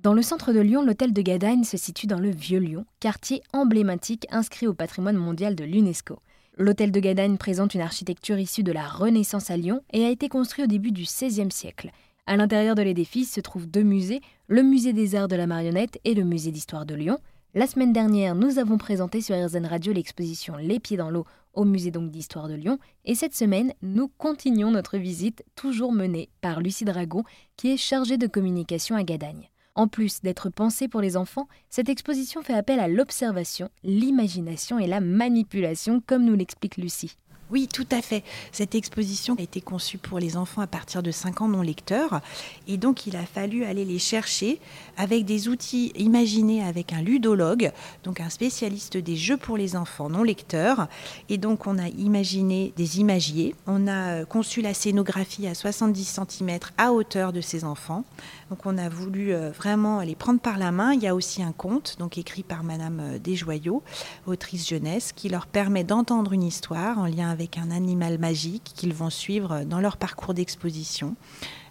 Dans le centre de Lyon, l'hôtel de Gadagne se situe dans le Vieux Lyon, quartier emblématique inscrit au patrimoine mondial de l'UNESCO. L'hôtel de Gadagne présente une architecture issue de la Renaissance à Lyon et a été construit au début du XVIe siècle. À l'intérieur de l'édifice se trouvent deux musées, le musée des arts de la marionnette et le musée d'histoire de Lyon. La semaine dernière, nous avons présenté sur RZN Radio l'exposition Les pieds dans l'eau au musée d'histoire de Lyon et cette semaine, nous continuons notre visite toujours menée par Lucie Dragon qui est chargée de communication à Gadagne. En plus d'être pensée pour les enfants, cette exposition fait appel à l'observation, l'imagination et la manipulation comme nous l'explique Lucie. Oui, tout à fait. Cette exposition a été conçue pour les enfants à partir de 5 ans non lecteurs. Et donc, il a fallu aller les chercher avec des outils imaginés avec un ludologue, donc un spécialiste des jeux pour les enfants non lecteurs. Et donc, on a imaginé des imagiers. On a euh, conçu la scénographie à 70 cm à hauteur de ces enfants. Donc, on a voulu euh, vraiment les prendre par la main. Il y a aussi un conte, donc écrit par Madame euh, Desjoyaux, autrice jeunesse, qui leur permet d'entendre une histoire en lien avec avec un animal magique qu'ils vont suivre dans leur parcours d'exposition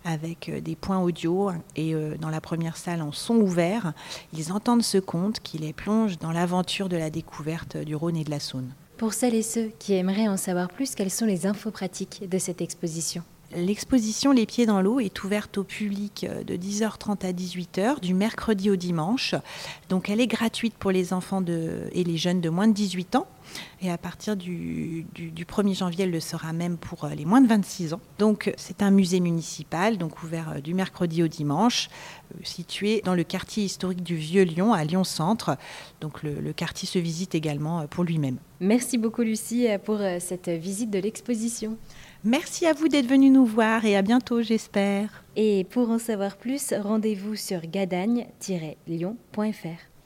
avec euh, des points audio et euh, dans la première salle en son ouvert, ils entendent ce conte qui les plonge dans l'aventure de la découverte du Rhône et de la Saône. Pour celles et ceux qui aimeraient en savoir plus, quelles sont les infos pratiques de cette exposition? L'exposition Les Pieds dans l'eau est ouverte au public euh, de 10h30 à 18h du mercredi au dimanche. Donc elle est gratuite pour les enfants et les jeunes de moins de 18 ans. Et à partir du, 1er janvier, elle le sera même pour euh, les moins de 26 ans. Donc c'est un musée municipal, donc ouvert euh, du mercredi au dimanche, situé dans le quartier historique du Vieux-Lyon, à Lyon-Centre. Donc le, le quartier se visite également pour lui-même. Merci beaucoup Lucie pour cette visite de l'exposition. Merci à vous d'être venu nous voir et à bientôt, j'espère. Et pour en savoir plus, rendez-vous sur gadagne-lyon.fr.